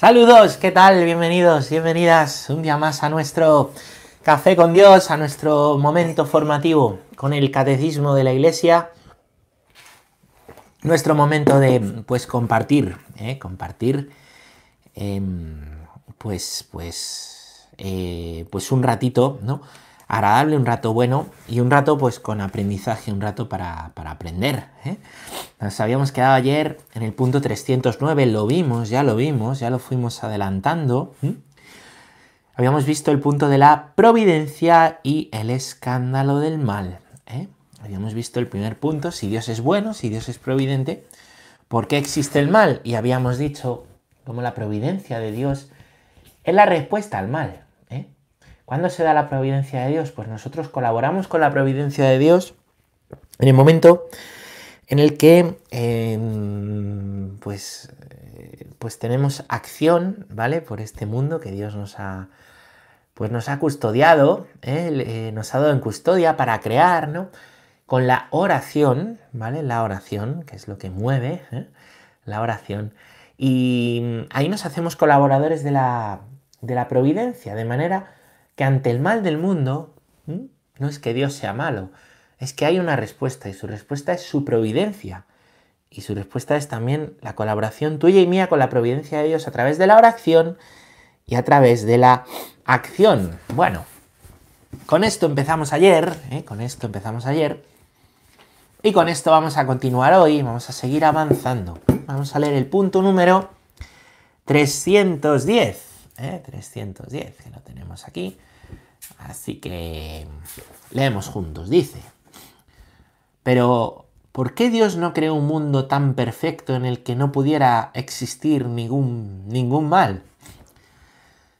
Saludos, ¿qué tal? Bienvenidos, bienvenidas un día más a nuestro café con Dios, a nuestro momento formativo con el catecismo de la iglesia. Nuestro momento de, pues, compartir, ¿eh? compartir, em, pues, pues, eh, pues un ratito, ¿no? Agradable, un rato bueno y un rato pues con aprendizaje, un rato para, aprender. ¿eh? Nos habíamos quedado ayer en el punto 309, lo vimos, ya lo vimos, ya lo fuimos adelantando. Habíamos visto el punto de la providencia y el escándalo del mal. ¿eh? Habíamos visto el primer punto, si Dios es bueno, si Dios es providente, ¿por qué existe el mal? Y habíamos dicho cómo la providencia de Dios es la respuesta al mal. ¿Cuándo se da la providencia de Dios? Pues nosotros colaboramos con la providencia de Dios en el momento en el que em, pues, eh, pues tenemos acción, ¿vale? Por este mundo que Dios nos ha, pues nos ha custodiado, ¿eh? Eh, nos ha dado en custodia para crear, ¿no? Con la oración, ¿vale? La oración, que es lo que mueve, la oración. Y ahí nos hacemos colaboradores de la, de la providencia, de manera que ante el mal del mundo, no es que Dios sea malo, es que hay una respuesta y su respuesta es su providencia. Y su respuesta es también la colaboración tuya y mía con la providencia de Dios a través de la oración y a través de la acción. Bueno, con esto empezamos ayer, ¿eh? con esto empezamos ayer. Y con esto vamos a continuar hoy, vamos a seguir avanzando. Vamos a leer el punto número 310. ¿eh? 310, que lo tenemos aquí. Así que leemos juntos. Dice, pero ¿por qué Dios no creó un mundo tan perfecto en el que no pudiera existir ningún, ningún mal?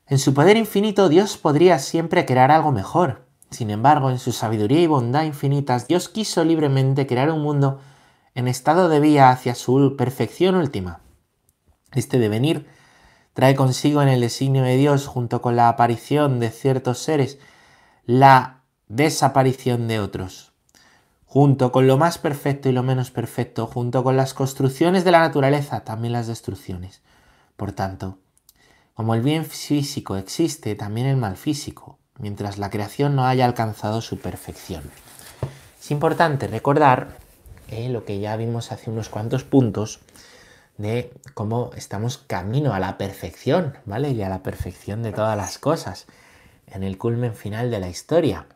En su poder infinito Dios podría siempre crear algo mejor. Sin embargo, en su sabiduría y bondad infinitas, Dios quiso libremente crear un mundo en estado de vía hacia su perfección última. Este devenir trae consigo en el designio de Dios, junto con la aparición de ciertos seres, la desaparición de otros. Junto con lo más perfecto y lo menos perfecto, junto con las construcciones de la naturaleza, también las destrucciones. Por tanto, como el bien físico existe, también el mal físico, mientras la creación no haya alcanzado su perfección. Es importante recordar eh, lo que ya vimos hace unos cuantos puntos, de cómo estamos camino a la perfección, ¿vale? Y a la perfección de todas las cosas, en el culmen final de la historia.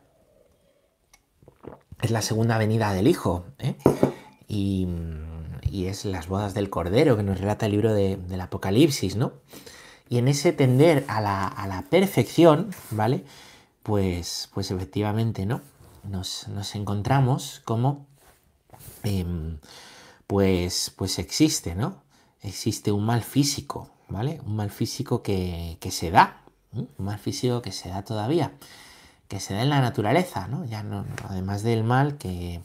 Es la segunda venida del Hijo, ¿eh? y, es las bodas del Cordero que nos relata el libro del Apocalipsis, ¿no? Y en ese tender a la, perfección, ¿vale? Pues, pues efectivamente, ¿no? Nos, encontramos como, em, pues, pues existe, ¿no? Existe un mal físico, ¿vale? Un mal físico que, se da, un mal físico que se da todavía, que se da en la naturaleza, ¿no? Ya no, además del mal que,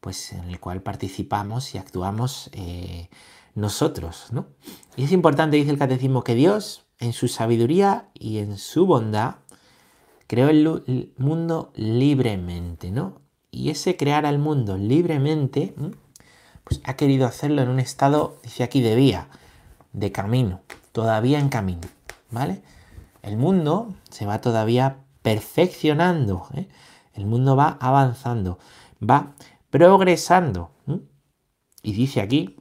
pues, en el cual participamos y actuamos eh, nosotros, ¿no? Y es importante, dice el catecismo, que Dios, en su sabiduría y en su bondad, creó el, mundo libremente, ¿no? Y ese crear al mundo libremente, pues ha querido hacerlo en un estado, dice aquí, de vía, de camino, todavía en camino, ¿vale? El mundo se va todavía perfeccionando, ¿eh? el mundo va avanzando, va progresando. Y dice aquí,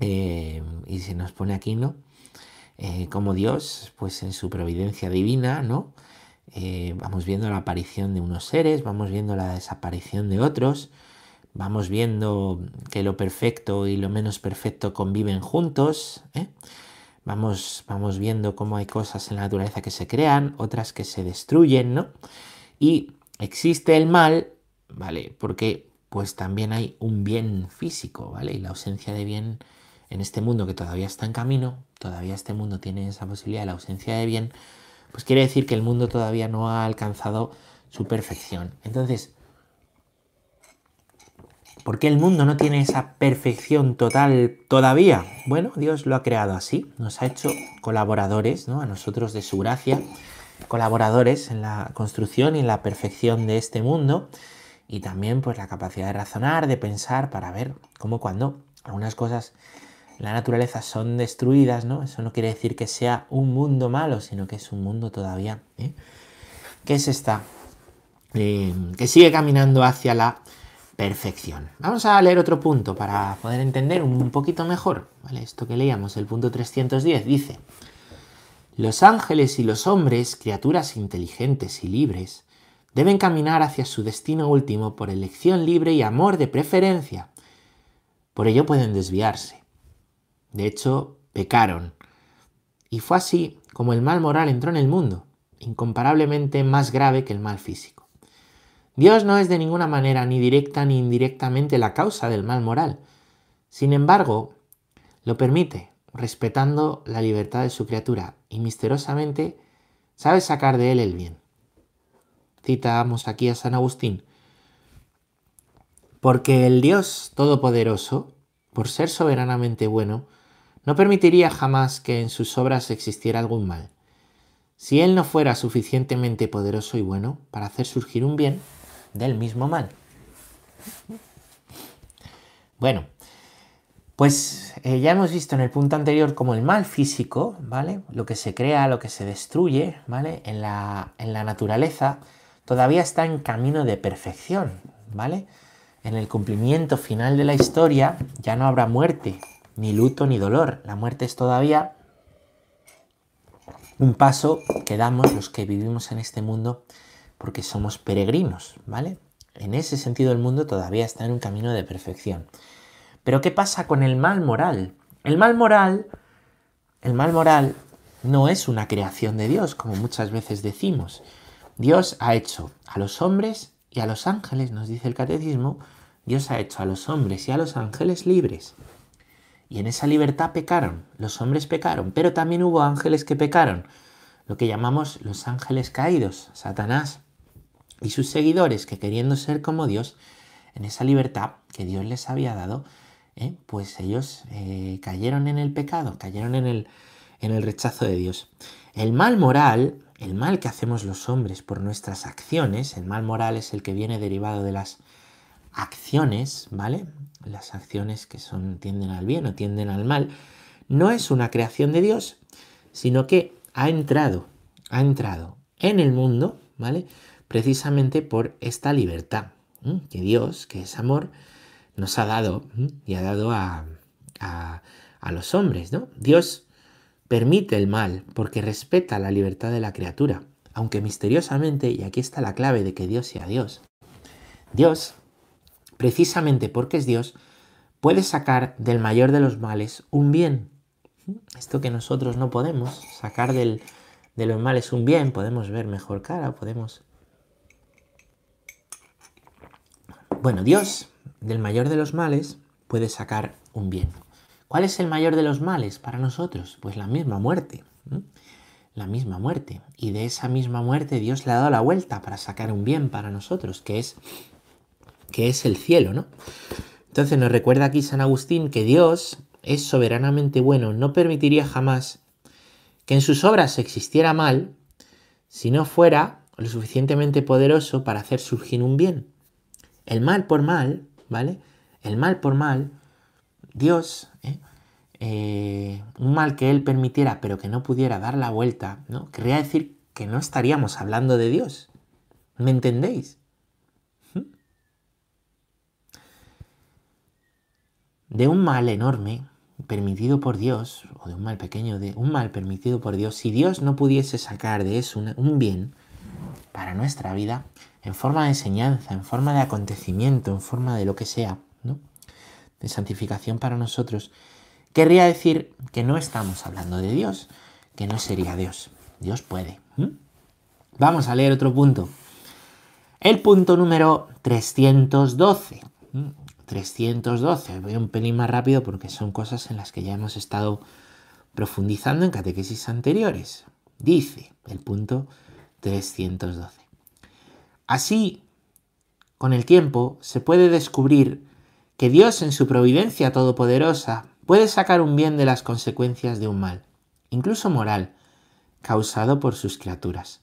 eh, y se nos pone aquí, ¿no? Eh, como Dios, pues en su providencia divina, ¿no? vamos viendo la aparición de unos seres, vamos viendo la desaparición de otros, Vamos viendo que lo perfecto y lo menos perfecto conviven juntos. ¿eh? Vamos, vamos viendo cómo hay cosas en la naturaleza que se crean, otras que se destruyen, ¿no? Y existe el mal, ¿vale? Porque pues también hay un bien físico, ¿vale? Y la ausencia de bien en este mundo que todavía está en camino, todavía este mundo tiene esa posibilidad la ausencia de bien, pues quiere decir que el mundo todavía no ha alcanzado su perfección. Entonces, ¿Por qué el mundo no tiene esa perfección total todavía? Bueno, Dios lo ha creado así, nos ha hecho colaboradores, ¿no? A nosotros de su gracia, colaboradores en la construcción y en la perfección de este mundo y también pues la capacidad de razonar, de pensar para ver cómo cuando algunas cosas la naturaleza son destruidas, ¿no? Eso no quiere decir que sea un mundo malo, sino que es un mundo todavía ¿eh? que se está, eh, que sigue caminando hacia la perfección. Vamos a leer otro punto para poder entender un poquito mejor, ¿vale? Esto que leíamos, el punto 310 dice, los ángeles y los hombres, criaturas inteligentes y libres, deben caminar hacia su destino último por elección libre y amor de preferencia. Por ello pueden desviarse. De hecho, pecaron. Y fue así como el mal moral entró en el mundo, incomparablemente más grave que el mal físico. Dios no es de ninguna manera ni directa ni indirectamente la causa del mal moral. Sin embargo, lo permite, respetando la libertad de su criatura, y misteriosamente sabe sacar de él el bien citamos aquí a San Agustín, porque el Dios Todopoderoso, por ser soberanamente bueno, no permitiría jamás que en sus obras existiera algún mal. Si Él no fuera suficientemente poderoso y bueno para hacer surgir un bien del mismo mal. Bueno, pues eh, ya hemos visto en el punto anterior como el mal físico, ¿vale? Lo que se crea, lo que se destruye, ¿vale? En la, en la naturaleza todavía está en camino de perfección, ¿vale? En el cumplimiento final de la historia ya no habrá muerte, ni luto, ni dolor. La muerte es todavía un paso que damos los que vivimos en este mundo porque somos peregrinos, ¿vale? En ese sentido el mundo todavía está en un camino de perfección. Pero ¿qué pasa con el mal moral? El mal moral, el mal moral no es una creación de Dios, como muchas veces decimos. Dios ha hecho a los hombres y a los ángeles, nos dice el catecismo, Dios ha hecho a los hombres y a los ángeles libres. Y en esa libertad pecaron, los hombres pecaron, pero también hubo ángeles que pecaron, lo que llamamos los ángeles caídos, Satanás y sus seguidores que queriendo ser como Dios, en esa libertad que Dios les había dado, ¿eh? pues ellos eh, cayeron en el pecado, cayeron en el, en el rechazo de Dios. El mal moral el mal que hacemos los hombres por nuestras acciones, el mal moral es el que viene derivado de las acciones, ¿vale? Las acciones que son tienden al bien o tienden al mal, no es una creación de Dios, sino que ha entrado, ha entrado en el mundo, ¿vale? Precisamente por esta libertad que Dios, que es amor, nos ha dado y ha dado a, a, a los hombres, ¿no? Dios permite el mal porque respeta la libertad de la criatura, aunque misteriosamente, y aquí está la clave de que Dios sea Dios, Dios, precisamente porque es Dios, puede sacar del mayor de los males un bien. Esto que nosotros no podemos, sacar del, de los males un bien, podemos ver mejor cara, podemos... Bueno, Dios, del mayor de los males, puede sacar un bien. ¿Cuál es el mayor de los males para nosotros? Pues la misma muerte. La misma muerte. Y de esa misma muerte Dios le ha dado la vuelta para sacar un bien para nosotros, que es, que es el cielo, ¿no? Entonces nos recuerda aquí San Agustín que Dios es soberanamente bueno, no permitiría jamás que en sus obras existiera mal si no fuera lo suficientemente poderoso para hacer surgir un bien. El mal por mal, ¿vale? El mal por mal Dios, ¿eh? Eh, un mal que Él permitiera pero que no pudiera dar la vuelta, ¿no? Querría decir que no estaríamos hablando de Dios. ¿Me entendéis? ¿Mm? De un mal enorme permitido por Dios, o de un mal pequeño, de un mal permitido por Dios, si Dios no pudiese sacar de eso un bien para nuestra vida, en forma de enseñanza, en forma de acontecimiento, en forma de lo que sea, ¿no? de santificación para nosotros, querría decir que no estamos hablando de Dios, que no sería Dios. Dios puede. Vamos a leer otro punto. El punto número 312. 312. Voy un pelín más rápido porque son cosas en las que ya hemos estado profundizando en catequesis anteriores. Dice el punto 312. Así, con el tiempo, se puede descubrir que Dios en su providencia todopoderosa puede sacar un bien de las consecuencias de un mal, incluso moral, causado por sus criaturas.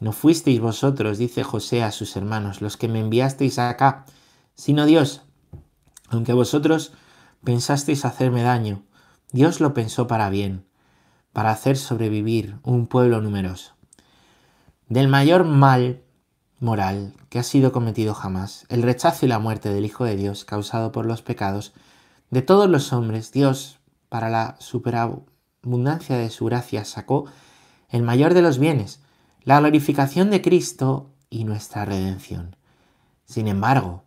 No fuisteis vosotros, dice José a sus hermanos, los que me enviasteis acá, sino Dios, aunque vosotros pensasteis hacerme daño, Dios lo pensó para bien, para hacer sobrevivir un pueblo numeroso. Del mayor mal moral que ha sido cometido jamás, el rechazo y la muerte del Hijo de Dios causado por los pecados de todos los hombres, Dios, para la superabundancia de su gracia, sacó el mayor de los bienes, la glorificación de Cristo y nuestra redención. Sin embargo,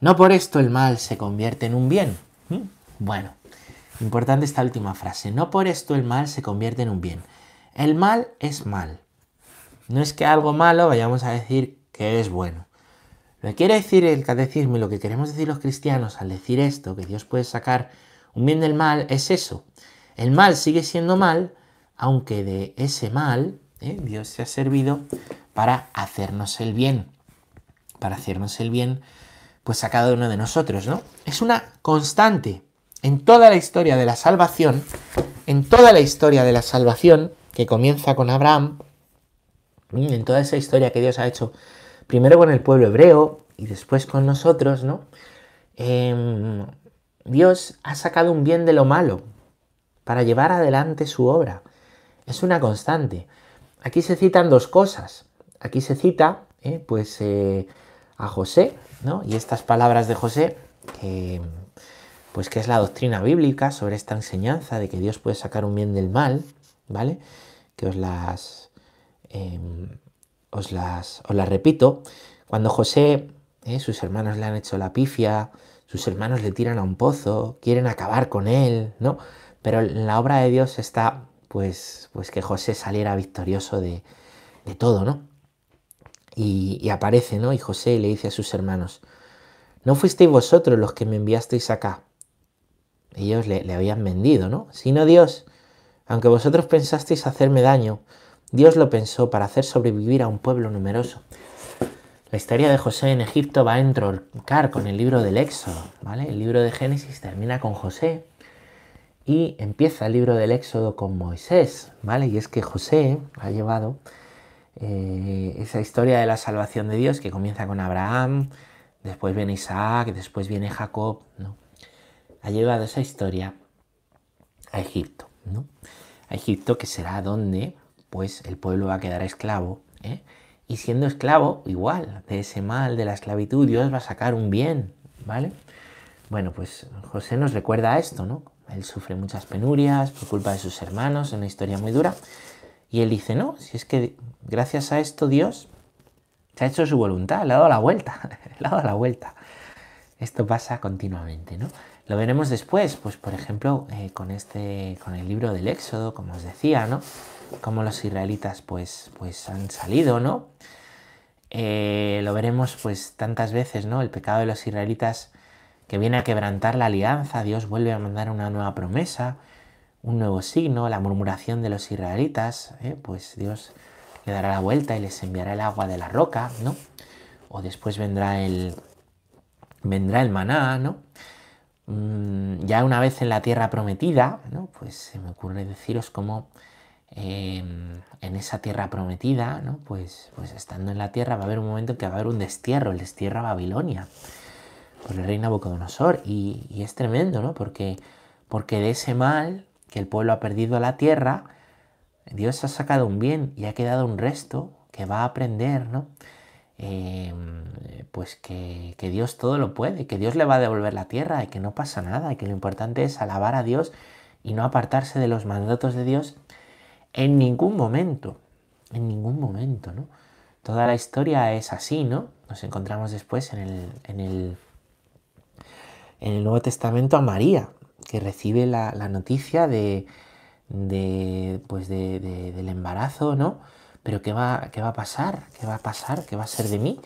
no por esto el mal se convierte en un bien. ¿Mm? Bueno, importante esta última frase. No por esto el mal se convierte en un bien. El mal es mal. No es que algo malo vayamos a decir que es bueno. Lo que quiere decir el catecismo y lo que queremos decir los cristianos al decir esto, que Dios puede sacar un bien del mal, es eso. El mal sigue siendo mal, aunque de ese mal ¿eh? Dios se ha servido para hacernos el bien. Para hacernos el bien, pues a cada uno de nosotros, ¿no? Es una constante en toda la historia de la salvación, en toda la historia de la salvación, que comienza con Abraham, en toda esa historia que Dios ha hecho primero con el pueblo hebreo y después con nosotros, ¿no? Em, Dios ha sacado un bien de lo malo para llevar adelante su obra. Es una constante. Aquí se citan dos cosas. Aquí se cita, eh, pues, eh, a José, ¿no? Y estas palabras de José, que, pues, que es la doctrina bíblica sobre esta enseñanza de que Dios puede sacar un bien del mal, ¿vale? Que os las, em, os las, os las repito. Cuando José, eh, sus hermanos le han hecho la pifia, sus hermanos le tiran a un pozo, quieren acabar con él, ¿no? Pero la obra de Dios está, pues, pues que José saliera victorioso de, todo, ¿no? Y, aparece, ¿no? Y José le dice a sus hermanos, no fuisteis vosotros los que me enviasteis acá. Ellos le, le habían vendido, ¿no? Sino Dios, aunque vosotros pensasteis hacerme daño, Dios lo pensó para hacer sobrevivir a un pueblo numeroso. La historia de José en Egipto va a entroncar con el libro del Éxodo, ¿vale? El libro de Génesis termina con José y empieza el libro del Éxodo con Moisés, ¿vale? Y es que José ha llevado eh, esa historia de la salvación de Dios que comienza con Abraham, después viene Isaac, después viene Jacob, ¿no? Ha llevado esa historia a Egipto, ¿no? A Egipto que será donde pues el pueblo va a quedar esclavo. ¿eh? Y siendo esclavo, igual, de ese mal, de la esclavitud, Dios va a sacar un bien, ¿vale? Bueno, pues José nos recuerda esto, ¿no? Él sufre muchas penurias por culpa de sus hermanos, una historia muy dura. Y él dice, no, si es que gracias a esto Dios se ha hecho su voluntad, le ha dado la vuelta, le ha dado la vuelta. Esto pasa continuamente, ¿no? Lo veremos después, pues por ejemplo, eh, con, este, con el libro del Éxodo, como os decía, ¿no? Cómo los israelitas pues, pues han salido, ¿no? Eh, lo veremos pues tantas veces, ¿no? El pecado de los israelitas que viene a quebrantar la alianza, Dios vuelve a mandar una nueva promesa, un nuevo signo, la murmuración de los israelitas, ¿eh? pues Dios le dará la vuelta y les enviará el agua de la roca, ¿no? O después vendrá el, vendrá el maná, ¿no? Mm, ya una vez en la tierra prometida, ¿no? Pues se me ocurre deciros cómo Em, en esa tierra prometida, ¿no? pues, pues estando en la tierra va a haber un momento en que va a haber un destierro, el destierro a Babilonia, por el rey Nabucodonosor. Y, y es tremendo, ¿no? Porque, porque de ese mal que el pueblo ha perdido la tierra, Dios ha sacado un bien y ha quedado un resto que va a aprender, ¿no? Em, pues que, que, Dios todo lo puede, que Dios le va a devolver la tierra y que no pasa nada, y que lo importante es alabar a Dios y no apartarse de los mandatos de Dios en ningún momento, en ningún momento, ¿no? Toda la historia es así, ¿no? Nos encontramos después en el, en el, en el Nuevo Testamento a María, que recibe la, noticia de, de pues de, del embarazo, ¿no? Pero ¿qué va, ¿qué va a pasar? ¿Qué va a pasar? ¿Qué va a ser de mí?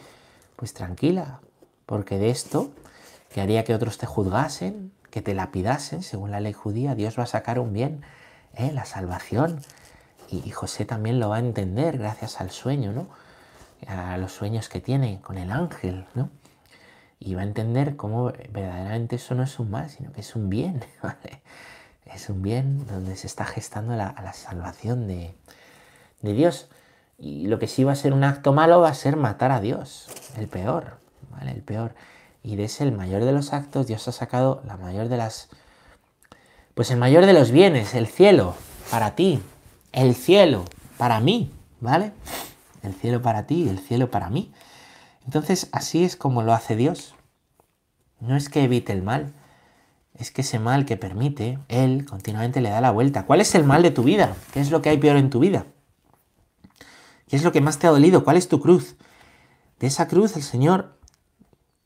Pues tranquila, porque de esto, que haría que otros te juzgasen, que te lapidasen, según la ley judía, Dios va a sacar un bien, ¿eh? la salvación, y, José también lo va a entender gracias al sueño, ¿no? A los sueños que tiene con el ángel, ¿no? Y va a entender cómo verdaderamente eso no es un mal, sino que es un bien, ¿vale? Es un bien donde se está gestando la, la salvación de, de Dios. Y lo que sí va a ser un acto malo va a ser matar a Dios, el peor, ¿vale? El peor. Y de ese el mayor de los actos, Dios ha sacado la mayor de las Pues el mayor de los bienes, el cielo, para ti, el cielo, para mí, ¿vale? El cielo para ti, el cielo para mí. Entonces, así es como lo hace Dios. No es que evite el mal, es que ese mal que permite, Él continuamente le da la vuelta. ¿Cuál es el mal de tu vida? ¿Qué es lo que hay peor en tu vida? ¿Qué es lo que más te ha dolido? ¿Cuál es tu cruz? De esa cruz el Señor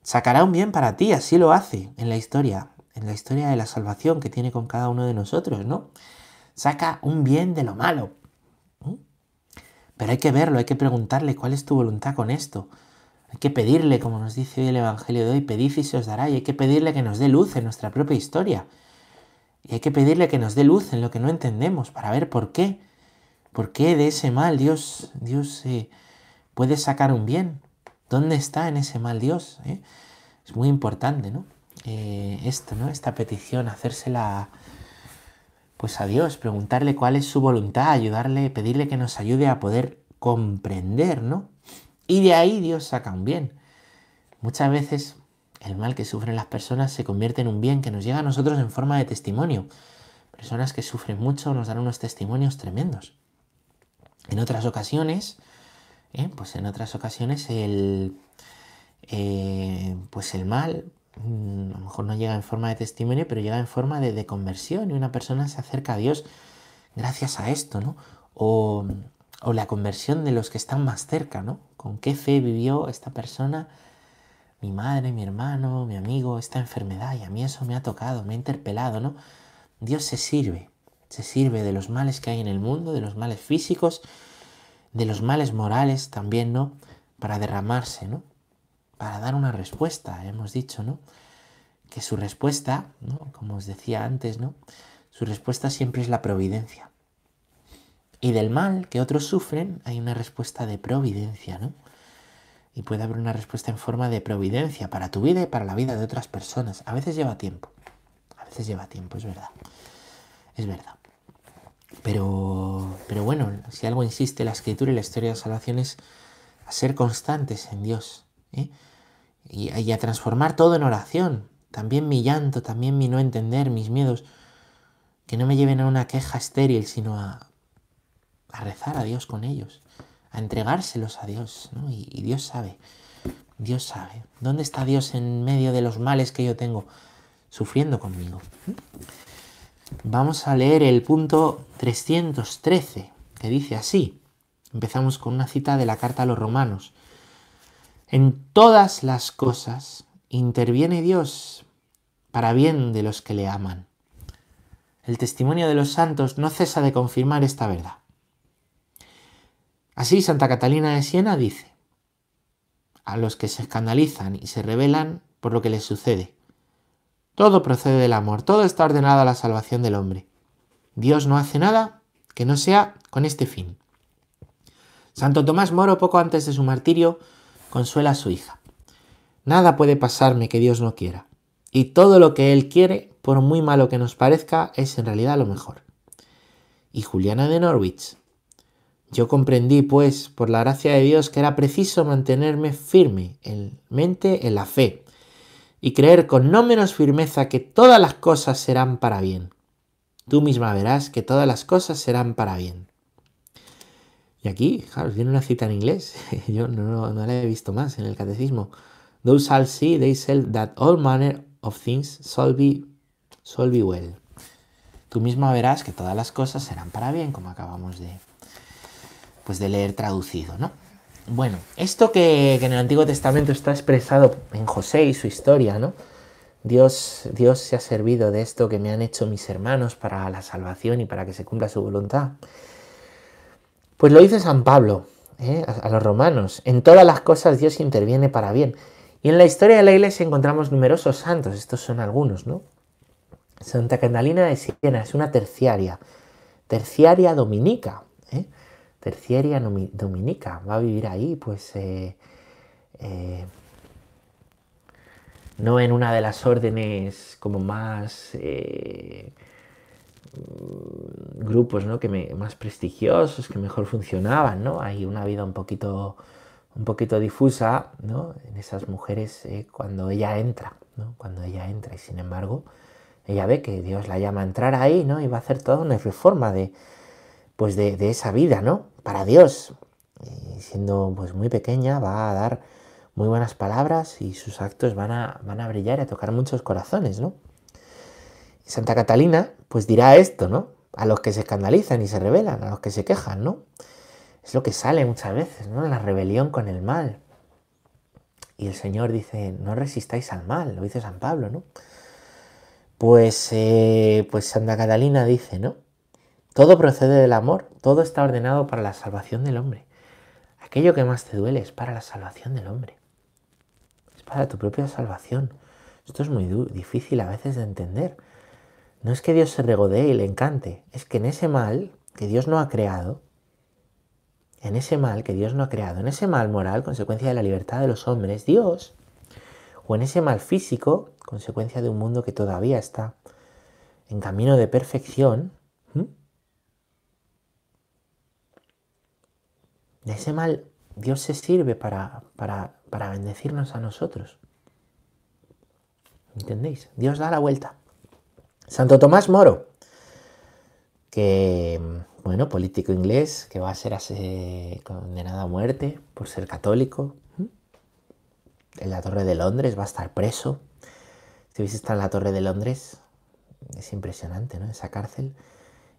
sacará un bien para ti, así lo hace en la historia, en la historia de la salvación que tiene con cada uno de nosotros, ¿no? Saca un bien de lo malo. Pero hay que verlo, hay que preguntarle cuál es tu voluntad con esto. Hay que pedirle, como nos dice hoy el Evangelio de hoy, pedid y se os dará, y hay que pedirle que nos dé luz en nuestra propia historia. Y hay que pedirle que nos dé luz en lo que no entendemos para ver por qué. ¿Por qué de ese mal Dios, Dios eh, puede sacar un bien? ¿Dónde está en ese mal Dios? Eh? Es muy importante, ¿no? Eh, esto, ¿no? Esta petición, hacérsela pues a Dios, preguntarle cuál es su voluntad, ayudarle, pedirle que nos ayude a poder comprender, ¿no? Y de ahí Dios saca un bien. Muchas veces el mal que sufren las personas se convierte en un bien que nos llega a nosotros en forma de testimonio. Personas que sufren mucho nos dan unos testimonios tremendos. En otras ocasiones, ¿eh? pues en otras ocasiones el, eh, pues el mal a lo mejor no llega en forma de testimonio, pero llega en forma de, de, conversión y una persona se acerca a Dios gracias a esto, ¿no? O, o la conversión de los que están más cerca, ¿no? Con qué fe vivió esta persona, mi madre, mi hermano, mi amigo, esta enfermedad, y a mí eso me ha tocado, me ha interpelado, ¿no? Dios se sirve, se sirve de los males que hay en el mundo, de los males físicos, de los males morales también, ¿no? Para derramarse, ¿no? Para dar una respuesta, hemos dicho, ¿no? Que su respuesta, ¿no? Como os decía antes, ¿no? Su respuesta siempre es la providencia. Y del mal que otros sufren hay una respuesta de providencia, ¿no? Y puede haber una respuesta en forma de providencia para tu vida y para la vida de otras personas. A veces lleva tiempo, a veces lleva tiempo, es verdad. Es verdad. Pero, pero bueno, si algo insiste la escritura y la historia de salvación es a ser constantes en Dios. ¿eh? Y, a transformar todo en oración. También mi llanto, también mi no entender, mis miedos. Que no me lleven a una queja estéril, sino a, a rezar a Dios con ellos, a entregárselos a Dios, y, y, Dios sabe, Dios sabe. ¿Dónde está Dios en medio de los males que yo tengo sufriendo conmigo? Vamos a leer el punto 313, que dice así. Empezamos con una cita de la carta a los romanos. En todas las cosas interviene Dios para bien de los que le aman. El testimonio de los santos no cesa de confirmar esta verdad. Así Santa Catalina de Siena dice, a los que se escandalizan y se rebelan por lo que les sucede. Todo procede del amor, todo está ordenado a la salvación del hombre. Dios no hace nada que no sea con este fin. Santo Tomás Moro, poco antes de su martirio, consuela a su hija. Nada puede pasarme que Dios no quiera. Y todo lo que Él quiere, por muy malo que nos parezca, es en realidad lo mejor. Y Juliana de Norwich, yo comprendí, pues, por la gracia de Dios, que era preciso mantenerme firme en mente en la fe y creer con no menos firmeza que todas las cosas serán para bien. Tú misma verás que todas las cosas serán para bien. Y aquí, claro, tiene una cita en inglés. Yo no, la he visto más en el catecismo. Those shall see, they shall that all manner of things shall be, shall be well. Tú misma verás que todas las cosas serán para bien, como acabamos de, pues de leer traducido, ¿no? Bueno, esto que, que, en el Antiguo Testamento está expresado en José y su historia, ¿no? Dios, Dios se ha servido de esto que me han hecho mis hermanos para la salvación y para que se cumpla su voluntad. Pues lo dice San Pablo ¿eh? a, los romanos. En todas las cosas Dios interviene para bien. Y en la historia de la iglesia encontramos numerosos santos, estos son algunos, ¿no? Santa Catalina de Siena es una terciaria, terciaria dominica, ¿eh? terciaria dominica, va a vivir ahí, pues eh, eh, no en una de las órdenes como más grupos ¿no? que más prestigiosos, que mejor funcionaban, ¿no? Hay una vida un poquito, un poquito difusa ¿no? en esas mujeres cuando ella entra, ¿no? cuando ella entra, y sin embargo ella ve que Dios la llama a entrar ahí, ¿no? Y va a hacer toda una reforma de, pues de, esa vida, ¿no? Para Dios. Y siendo pues muy pequeña va a dar muy buenas palabras y sus actos van a, van a brillar y a tocar muchos corazones, ¿no? Santa Catalina pues dirá esto, ¿no? A los que se escandalizan y se rebelan, a los que se quejan, ¿no? Es lo que sale muchas veces, ¿no? La rebelión con el mal. Y el Señor dice, no resistáis al mal, lo dice San Pablo, ¿no? Pues, eh, pues Santa Catalina dice, ¿no? Todo procede del amor, todo está ordenado para la salvación del hombre. Aquello que más te duele es para la salvación del hombre. Es para tu propia salvación. Esto es muy difícil a veces de entender. No es que Dios se regodee y le encante, es que en ese mal que Dios no ha creado, en ese mal que Dios no ha creado, en ese mal moral, consecuencia de la libertad de los hombres, Dios, o en ese mal físico, consecuencia de un mundo que todavía está en camino de perfección, de ese mal Dios se sirve para, para, para bendecirnos a nosotros. ¿Entendéis? Dios da la vuelta. Santo Tomás Moro, que, bueno, político inglés, que va a ser condenado a muerte por ser católico. En la Torre de Londres va a estar preso. Si habéis estado en la Torre de Londres, es impresionante, ¿no? Esa cárcel.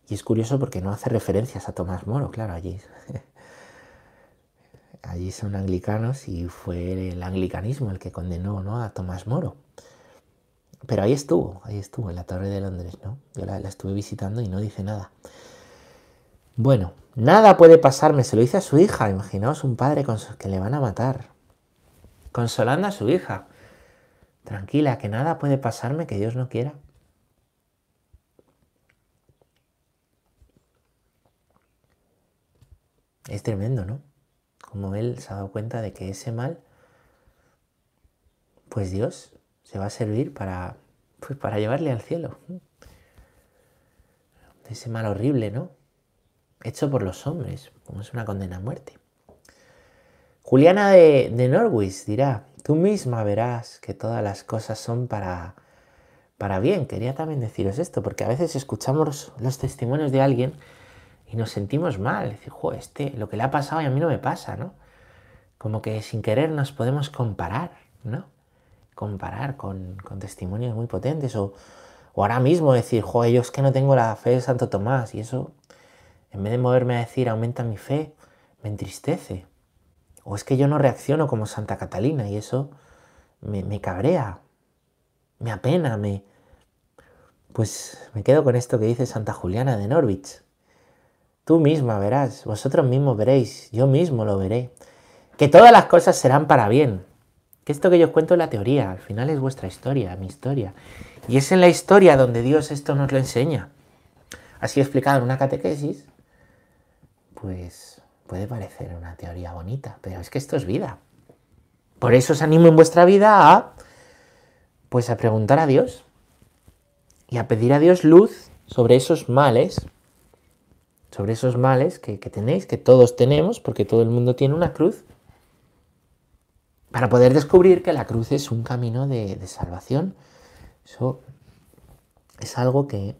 Y es curioso porque no hace referencias a Tomás Moro, claro, allí. allí son anglicanos y fue el anglicanismo el que condenó ¿no? a Tomás Moro. Pero ahí estuvo, ahí estuvo, en la Torre de Londres, ¿no? Yo la, estuve visitando y no dice nada. Bueno, nada puede pasarme, se lo dice a su hija, imaginaos un padre con que le van a matar, consolando a su hija. Tranquila, que nada puede pasarme que Dios no quiera. Es tremendo, ¿no? Como él se ha dado cuenta de que ese mal, pues Dios se va a servir para, pues para llevarle al cielo. Ese mal horrible, ¿no? Hecho por los hombres, como es una condena a muerte. Juliana de, de Norwich dirá, tú misma verás que todas las cosas son para, para bien. Quería también deciros esto, porque a veces escuchamos los testimonios de alguien y nos sentimos mal. Decir, este, lo que le ha pasado y a mí no me pasa, ¿no? Como que sin querer nos podemos comparar, ¿no? Comparar con, testimonios muy potentes o, ahora mismo decir, jo, yo es que no tengo la fe de Santo Tomás y eso, en vez de moverme a decir, aumenta mi fe, me entristece. O es que yo no reacciono como Santa Catalina y eso me, cabrea, me apena, me... Pues me quedo con esto que dice Santa Juliana de Norwich. Tú misma verás, vosotros mismos veréis, yo mismo lo veré, que todas las cosas serán para bien, que esto que yo os cuento es la teoría, al final es vuestra historia, mi historia. Y es en la historia donde Dios esto nos lo enseña. Así explicado en una catequesis, pues puede parecer una teoría bonita, pero es que esto es vida. Por eso os animo en vuestra vida a, pues a preguntar a Dios y a pedir a Dios luz sobre esos males, sobre esos males que, que tenéis, que todos tenemos, porque todo el mundo tiene una cruz, para poder descubrir que la cruz es un camino de, salvación. Eso es algo que,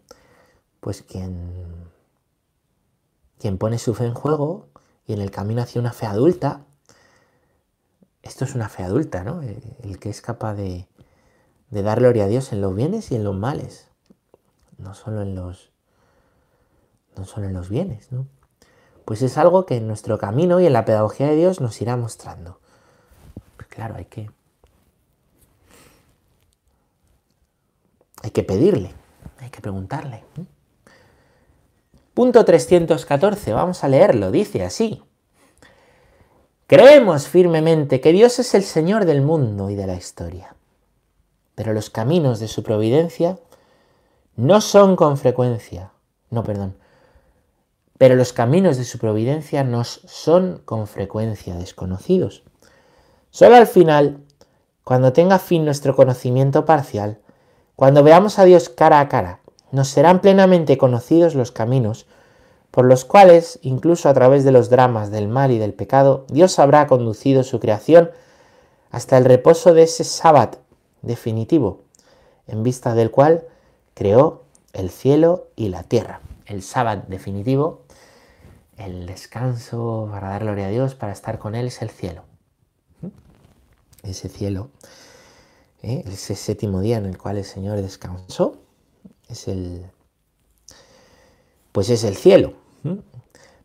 pues quien, quien pone su fe en juego y en el camino hacia una fe adulta, esto es una fe adulta, ¿no? El, que es capaz de, de, dar gloria a Dios en los bienes y en los males, no solo en los, no solo en los bienes, ¿no? Pues es algo que en nuestro camino y en la pedagogía de Dios nos irá mostrando. Claro, hay que. Hay que pedirle, hay que preguntarle. Punto 314, vamos a leerlo, dice así. Creemos firmemente que Dios es el Señor del mundo y de la historia, pero los caminos de su providencia no son con frecuencia, no, perdón, pero los caminos de su providencia nos son con frecuencia desconocidos. Solo al final, cuando tenga fin nuestro conocimiento parcial, cuando veamos a Dios cara a cara, nos serán plenamente conocidos los caminos por los cuales, incluso a través de los dramas del mal y del pecado, Dios habrá conducido su creación hasta el reposo de ese sábado definitivo, en vista del cual creó el cielo y la tierra. El sábado definitivo, el descanso para dar gloria a Dios, para estar con Él, es el cielo. Ese cielo, ¿eh? ese séptimo día en el cual el Señor descansó, es el, pues es el cielo.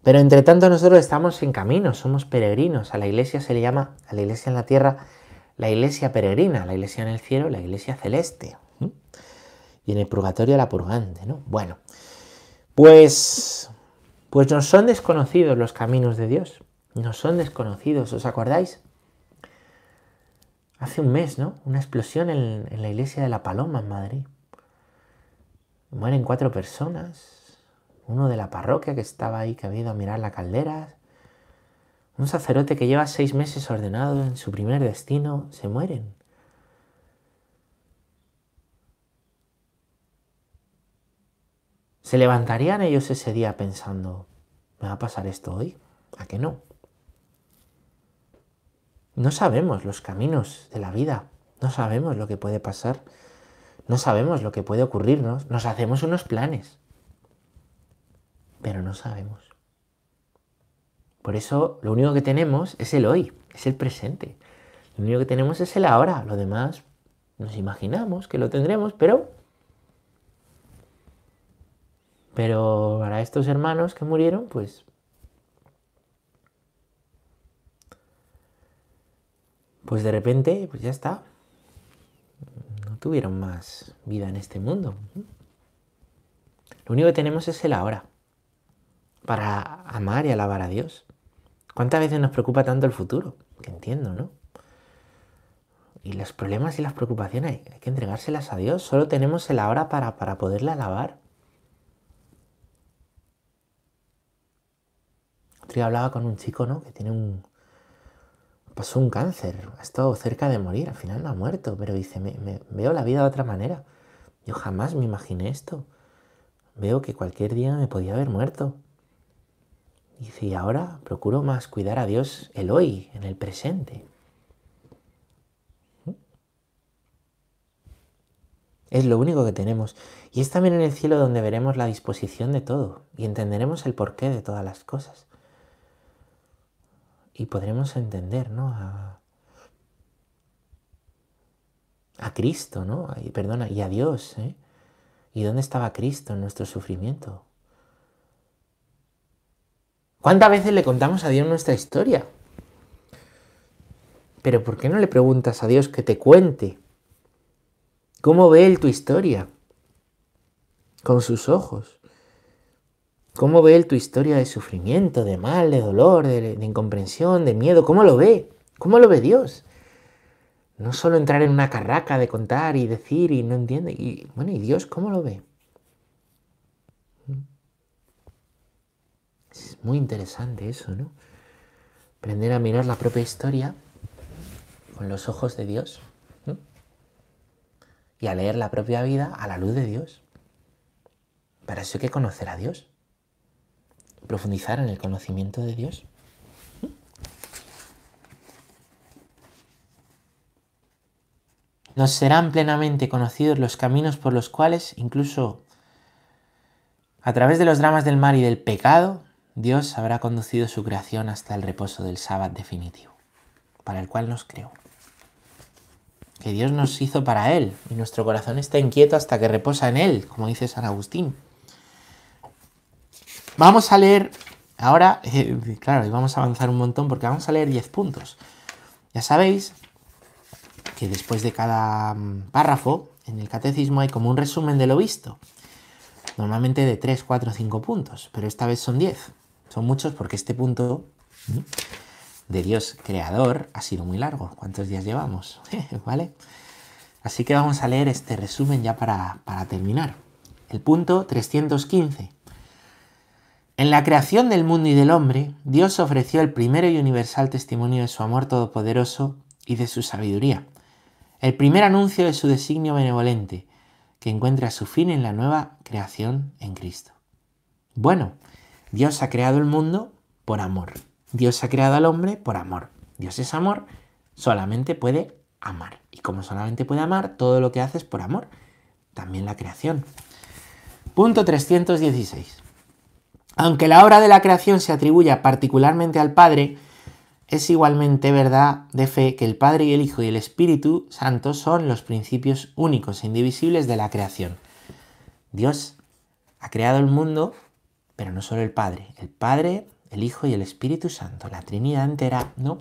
Pero entre tanto nosotros estamos en camino, somos peregrinos. A la iglesia se le llama, a la iglesia en la tierra, la iglesia peregrina, la iglesia en el cielo, la iglesia celeste. Y en el purgatorio la purgante, ¿no? Bueno, pues, pues nos son desconocidos los caminos de Dios. Nos son desconocidos, ¿os acordáis? Hace un mes, ¿no? Una explosión en, la iglesia de La Paloma en Madrid. Mueren cuatro personas, uno de la parroquia que estaba ahí, que había ido a mirar la caldera, un sacerdote que lleva seis meses ordenado en su primer destino, se mueren. ¿Se levantarían ellos ese día pensando, ¿me va a pasar esto hoy? ¿A qué no? No sabemos los caminos de la vida, no sabemos lo que puede pasar, no sabemos lo que puede ocurrirnos, nos hacemos unos planes pero no sabemos. Por eso lo único que tenemos es el hoy, es el presente. Lo único que tenemos es el ahora. Lo demás nos imaginamos que lo tendremos, pero... Pero para estos hermanos que murieron, pues... Pues de repente, pues ya está. No tuvieron más vida en este mundo. Lo único que tenemos es el ahora para amar y alabar a Dios. ¿Cuántas veces nos preocupa tanto el futuro? Que entiendo, ¿no? Y los problemas y las preocupaciones hay que entregárselas a Dios. Solo tenemos el ahora para, para poderle alabar. Otro día hablaba con un chico, ¿no? Que tiene un... Pasó un cáncer, ha estado cerca de morir, al final no ha muerto, pero dice, me veo la vida de otra manera. Yo jamás me imaginé esto. Veo que cualquier día me podía haber muerto. Dice, y ahora procuro más cuidar a Dios el hoy, en el presente. Es lo único que tenemos. Y es también en el cielo donde veremos la disposición de todo y entenderemos el porqué de todas las cosas. Y podremos entender, ¿no? A, a Cristo, ¿no? Y, perdona, y a Dios, ¿eh? ¿Y dónde estaba Cristo en nuestro sufrimiento? ¿Cuántas veces le contamos a Dios nuestra historia? Pero ¿por qué no le preguntas a Dios que te cuente? ¿Cómo ve Él tu historia? Con sus ojos. ¿Cómo ve Él tu historia de sufrimiento, de mal, de dolor, de, incomprensión, de miedo? ¿Cómo lo ve? ¿Cómo lo ve Dios? No solo entrar en una carraca de contar y decir y no entiende. Y bueno, ¿y Dios cómo lo ve? Es muy interesante eso, ¿no? Aprender a mirar la propia historia con los ojos de Dios y a leer la propia vida a la luz de Dios. Para eso hay que conocer a Dios, profundizar en el conocimiento de Dios. Nos serán plenamente conocidos los caminos por los cuales, incluso a través de los dramas del mar y del pecado, Dios habrá conducido su creación hasta el reposo del sábado definitivo, para el cual nos creó. Que Dios nos hizo para Él y nuestro corazón está inquieto hasta que reposa en Él, como dice San Agustín. Vamos a leer ahora, eh, claro, y vamos a avanzar un montón porque vamos a leer 10 puntos. Ya sabéis que después de cada mm, párrafo en el catecismo hay como un resumen de lo visto. Normalmente de 3, 4, 5 puntos, pero esta vez son 10. Son muchos porque este punto de Dios creador ha sido muy largo. ¿Cuántos días llevamos? ¿Vale? Así que vamos a leer este resumen ya para, para terminar. El punto 315. En la creación del mundo y del hombre, Dios ofreció el primero y universal testimonio de su amor todopoderoso y de su sabiduría. El primer anuncio de su designio benevolente, que encuentra su fin en la nueva creación en Cristo. Bueno, Dios ha creado el mundo por amor. Dios ha creado al hombre por amor. Dios es amor, solamente puede amar. Y como solamente puede amar, todo lo que hace es por amor. también la creación. Punto 316. Aunque la obra de la creación se atribuya particularmente al Padre, es igualmente verdad de fe que el Padre y el Hijo y el Espíritu Santo son los principios únicos e indivisibles de la creación. Dios ha creado el mundo, pero no solo el Padre, el Padre, el Hijo y el Espíritu Santo, la Trinidad entera, ¿no?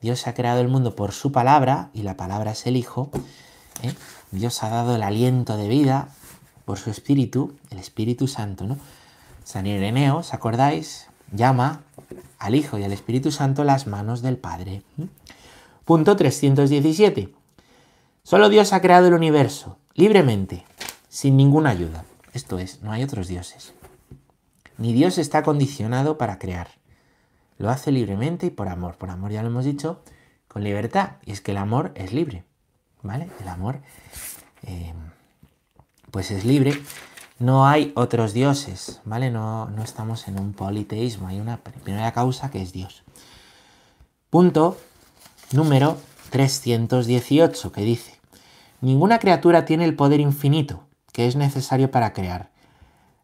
Dios ha creado el mundo por su palabra, y la palabra es el Hijo. ¿eh? Dios ha dado el aliento de vida por su Espíritu, el Espíritu Santo, ¿no? San Ireneo, ¿os acordáis? Llama al Hijo y al Espíritu Santo las manos del Padre. Punto 317. Solo Dios ha creado el universo, libremente, sin ninguna ayuda. Esto es, no hay otros dioses. Ni Dios está condicionado para crear. Lo hace libremente y por amor. Por amor ya lo hemos dicho, con libertad. Y es que el amor es libre. ¿Vale? El amor eh, pues es libre no hay otros dioses, ¿vale? No, no estamos en un politeísmo, hay una primera causa que es Dios. Punto número 318 que dice, ninguna criatura tiene el poder infinito que es necesario para crear,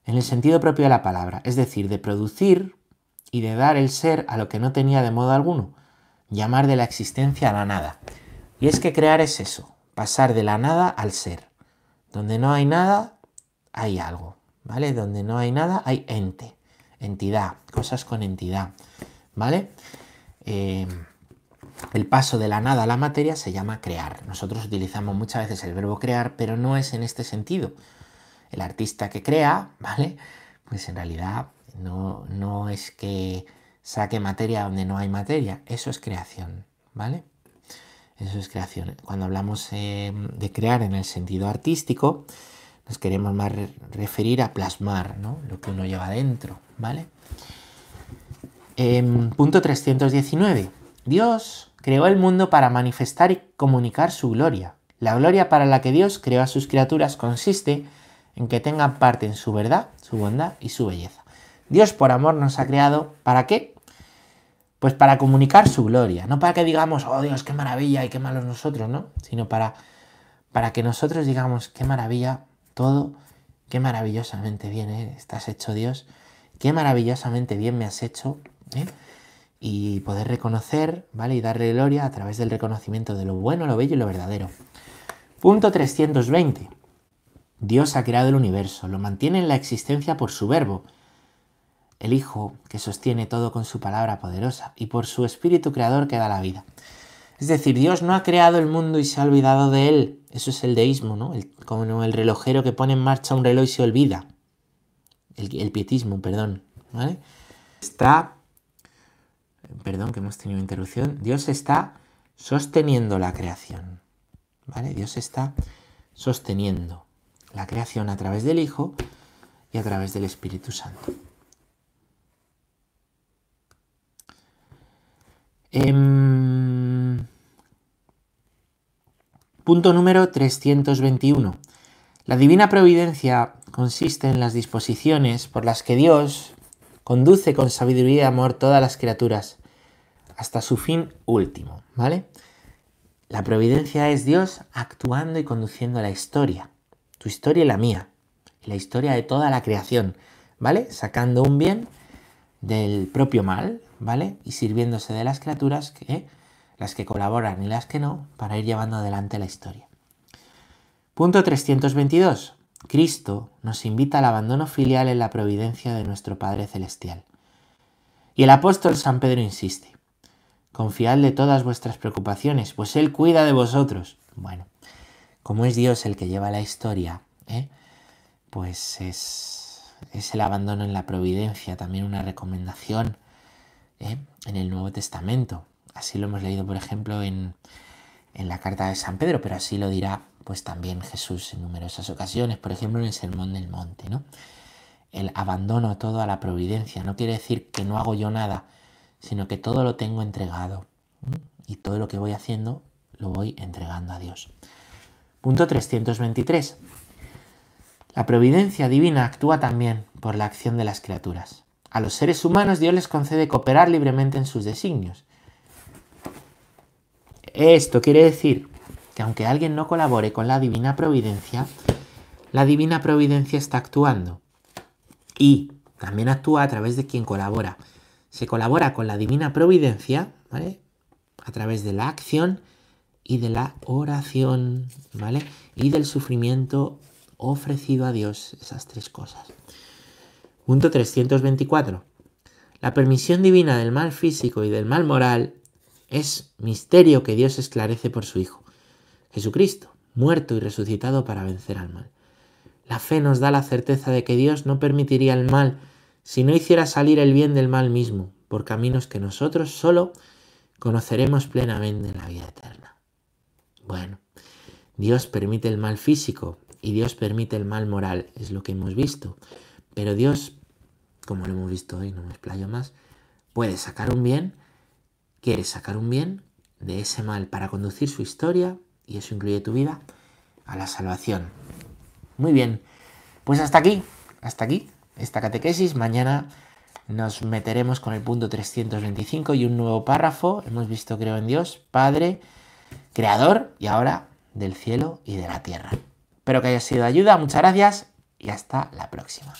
en el sentido propio de la palabra, es decir, de producir y de dar el ser a lo que no tenía de modo alguno, llamar de la existencia a la nada. Y es que crear es eso, pasar de la nada al ser. Donde no hay nada, hay algo, ¿vale? Donde no hay nada, hay ente, entidad, cosas con entidad, ¿vale? Eh, el paso de la nada a la materia se llama crear. Nosotros utilizamos muchas veces el verbo crear, pero no es en este sentido. El artista que crea, ¿vale? Pues en realidad no, no es que saque materia donde no hay materia, eso es creación, ¿vale? Eso es creación. Cuando hablamos eh, de crear en el sentido artístico, queremos más referir a plasmar lo que uno lleva dentro, ¿vale? Em, punto 319. Dios creó el mundo para manifestar y comunicar su gloria. La gloria para la que Dios creó a sus criaturas consiste en que tengan parte en su verdad, su bondad y su belleza. Dios por amor nos ha creado, ¿para qué? Pues para comunicar su gloria, no para que digamos, oh Dios, qué maravilla y qué malos nosotros, ¿no? Sino para, para que nosotros digamos, qué maravilla todo, qué maravillosamente bien ¿eh? estás hecho Dios, qué maravillosamente bien me has hecho, ¿eh? y poder reconocer, ¿vale? Y darle gloria a través del reconocimiento de lo bueno, lo bello y lo verdadero. Punto 320. Dios ha creado el universo, lo mantiene en la existencia por su verbo, el Hijo que sostiene todo con su palabra poderosa, y por su Espíritu Creador que da la vida. Es decir, Dios no ha creado el mundo y se ha olvidado de él. Eso es el deísmo, ¿no? como el relojero que pone en marcha un reloj y se olvida. El, pietismo, perdón. Está, perdón que hemos tenido interrupción, Dios está sosteniendo la creación. ¿Vale? Dios está sosteniendo la creación a través del Hijo y a través del Espíritu Santo. Em, punto número 321. La divina providencia consiste en las disposiciones por las que Dios conduce con sabiduría y amor todas las criaturas hasta su fin último, ¿vale? La providencia es Dios actuando y conduciendo la historia, tu historia y la mía, la historia de toda la creación, ¿vale? Sacando un bien del propio mal, ¿vale? Y sirviéndose de las criaturas, que, las que colaboran y las que no, para ir llevando adelante la historia. Punto 322. Cristo nos invita al abandono filial en la providencia de nuestro Padre Celestial. Y el apóstol San Pedro insiste, confiad de todas vuestras preocupaciones, pues Él cuida de vosotros. Bueno, como es Dios el que lleva la historia, ¿eh? pues es, es el abandono en la providencia, también una recomendación ¿eh? en el Nuevo Testamento. Así lo hemos leído, por ejemplo, en, la carta de San Pedro, pero así lo dirá pues también Jesús en numerosas ocasiones, por ejemplo en el Sermón del Monte, ¿no? El abandono todo a la providencia no quiere decir que no hago yo nada, sino que todo lo tengo entregado y todo lo que voy haciendo lo voy entregando a Dios. Punto 323. La providencia divina actúa también por la acción de las criaturas. A los seres humanos Dios les concede cooperar libremente en sus designios. Esto quiere decir que aunque alguien no colabore con la divina providencia, la divina providencia está actuando. Y también actúa a través de quien colabora. Se colabora con la divina providencia, ¿vale? A través de la acción y de la oración, ¿vale? Y del sufrimiento ofrecido a Dios, esas tres cosas. Punto 324. La permisión divina del mal físico y del mal moral es misterio que Dios esclarece por su Hijo, Jesucristo, muerto y resucitado para vencer al mal. La fe nos da la certeza de que Dios no permitiría el mal si no hiciera salir el bien del mal mismo, por caminos que nosotros solo conoceremos plenamente en la vida eterna. Bueno, Dios permite el mal físico y Dios permite el mal moral, es lo que hemos visto. Pero Dios, como lo hemos visto hoy, no me explayo más, puede sacar un bien, quiere sacar un bien de ese mal para conducir su historia, y eso incluye tu vida, a la salvación. Muy bien, pues hasta aquí, hasta aquí esta catequesis. Mañana nos meteremos con el punto 325 y un nuevo párrafo. Hemos visto creo en Dios, Padre, Creador y ahora del cielo y de la tierra. Espero que haya sido de ayuda, muchas gracias y hasta la próxima.